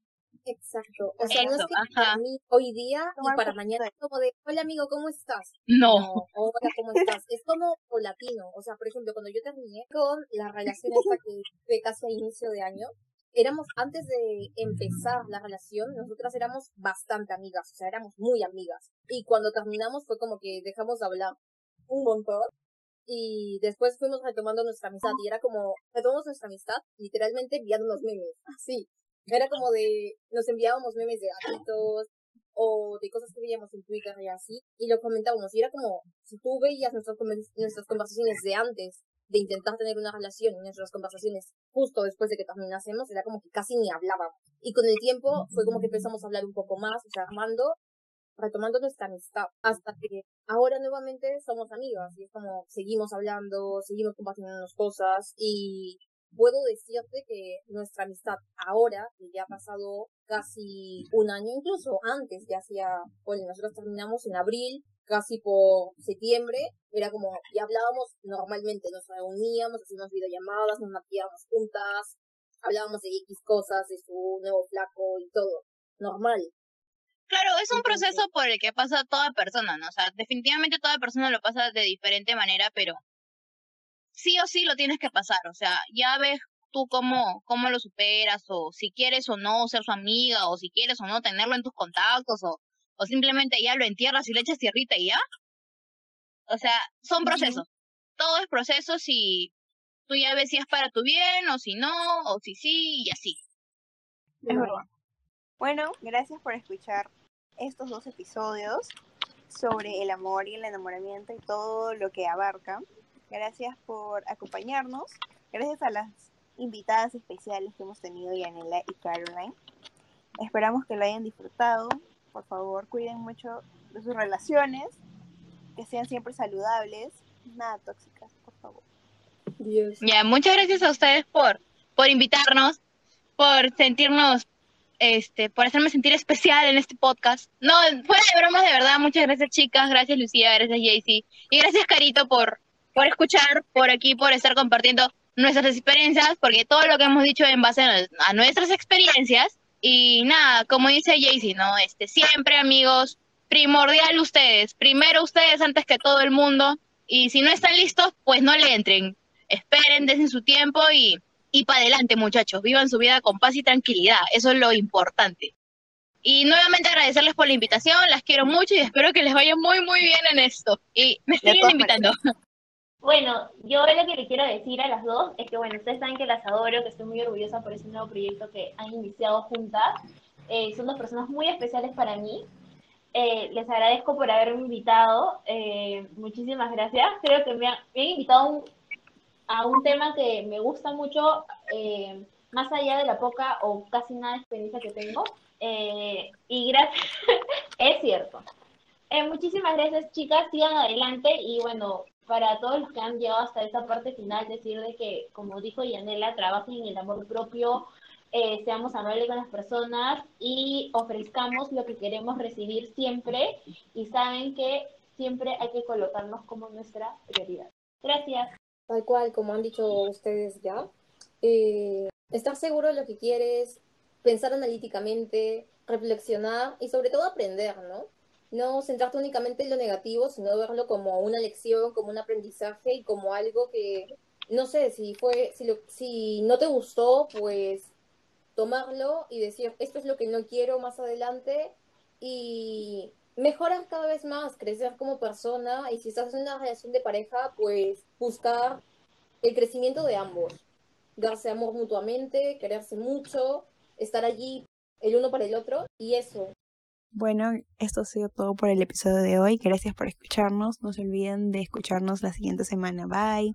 Exacto. O sea, no es que mí hoy día y para mañana es como de, hola amigo, ¿cómo estás? No. Hola, ¿cómo [LAUGHS] estás? Es como latino. O sea, por ejemplo, cuando yo terminé con la relación esta que fue casi a inicio de año, éramos, antes de empezar la relación, nosotras éramos bastante amigas, o sea, éramos muy amigas. Y cuando terminamos fue como que dejamos de hablar un montón. Y después fuimos retomando nuestra amistad y era como, retomamos nuestra amistad literalmente enviándonos memes, así. Era como de, nos enviábamos memes de gatitos o de cosas que veíamos en Twitter y así, y lo comentábamos. Y era como, si tú veías nuestras, nuestras conversaciones de antes de intentar tener una relación, y nuestras conversaciones justo después de que terminásemos, era como que casi ni hablábamos. Y con el tiempo fue como que empezamos a hablar un poco más, o sea, armando, retomando nuestra amistad, hasta que ahora nuevamente somos amigas, y es como, seguimos hablando, seguimos compartiendo cosas, y puedo decirte que nuestra amistad ahora, que ya ha pasado casi un año, incluso antes, ya hacía, bueno, nosotros terminamos en abril, casi por septiembre, era como, ya hablábamos normalmente, nos reuníamos, hacíamos videollamadas, nos maquillábamos juntas, hablábamos de X cosas, de su nuevo flaco y todo, normal. Claro, es un proceso por el que pasa toda persona, ¿no? O sea, definitivamente toda persona lo pasa de diferente manera, pero sí o sí lo tienes que pasar, o sea, ya ves tú cómo, cómo lo superas, o si quieres o no ser su amiga, o si quieres o no tenerlo en tus contactos, o, o simplemente ya lo entierras y le echas tierrita y ya. O sea, son procesos. Todo es procesos y tú ya ves si es para tu bien, o si no, o si sí, y así. Es verdad. Bueno, gracias por escuchar estos dos episodios sobre el amor y el enamoramiento y todo lo que abarca. Gracias por acompañarnos. Gracias a las invitadas especiales que hemos tenido, Yanela y Caroline. Esperamos que lo hayan disfrutado. Por favor, cuiden mucho de sus relaciones, que sean siempre saludables, nada tóxicas, por favor. Ya, muchas gracias a ustedes por, por invitarnos, por sentirnos, este, por hacerme sentir especial en este podcast. No, fuera de bromas, de verdad, muchas gracias chicas, gracias Lucía, gracias Jaycee, y gracias Carito por, por escuchar, por aquí, por estar compartiendo nuestras experiencias, porque todo lo que hemos dicho en base a, nuestras experiencias. Y nada, como dice Jaycee, ¿no? Este, siempre amigos, primordial ustedes, primero ustedes antes que todo el mundo. Y si no están listos, pues no le entren. Esperen, desen su tiempo y, y para adelante, muchachos. Vivan su vida con paz y tranquilidad. Eso es lo importante. Y nuevamente agradecerles por la invitación, las quiero mucho y espero que les vaya muy, muy bien en esto. Y me siguen invitando. Bueno, yo lo que le quiero decir a las dos es que, bueno, ustedes saben que las adoro, que estoy muy orgullosa por ese nuevo proyecto que han iniciado juntas. Eh, son dos personas muy especiales para mí. Eh, les agradezco por haberme invitado. Eh, muchísimas gracias. Creo que me, han, invitado a un tema que me gusta mucho, más allá de la poca o casi nada experiencia que tengo. y gracias, [LAUGHS] es cierto. muchísimas gracias, chicas. Sigan adelante y bueno, para todos los que han llegado hasta esta parte final, decir de que, como dijo Yanela, trabajen en el amor propio, eh, seamos amables con las personas y ofrezcamos lo que queremos recibir siempre y saben que siempre hay que colocarnos como nuestra prioridad. Gracias. Tal cual, como han dicho ustedes ya, eh, estar seguro de lo que quieres, pensar analíticamente, reflexionar y sobre todo aprender, ¿no? No centrarte únicamente en lo negativo, sino verlo como una lección, como un aprendizaje y como algo que, no sé, si fue, si, lo, si no te gustó, pues tomarlo y decir, esto es lo que no quiero más adelante y mejorar cada vez más, crecer como persona y si estás en una relación de pareja, pues buscar el crecimiento de ambos, darse amor mutuamente, quererse mucho, estar allí el uno para el otro y eso. Bueno, esto ha sido todo por el episodio de hoy. Gracias por escucharnos. No se olviden de escucharnos la siguiente semana. Bye.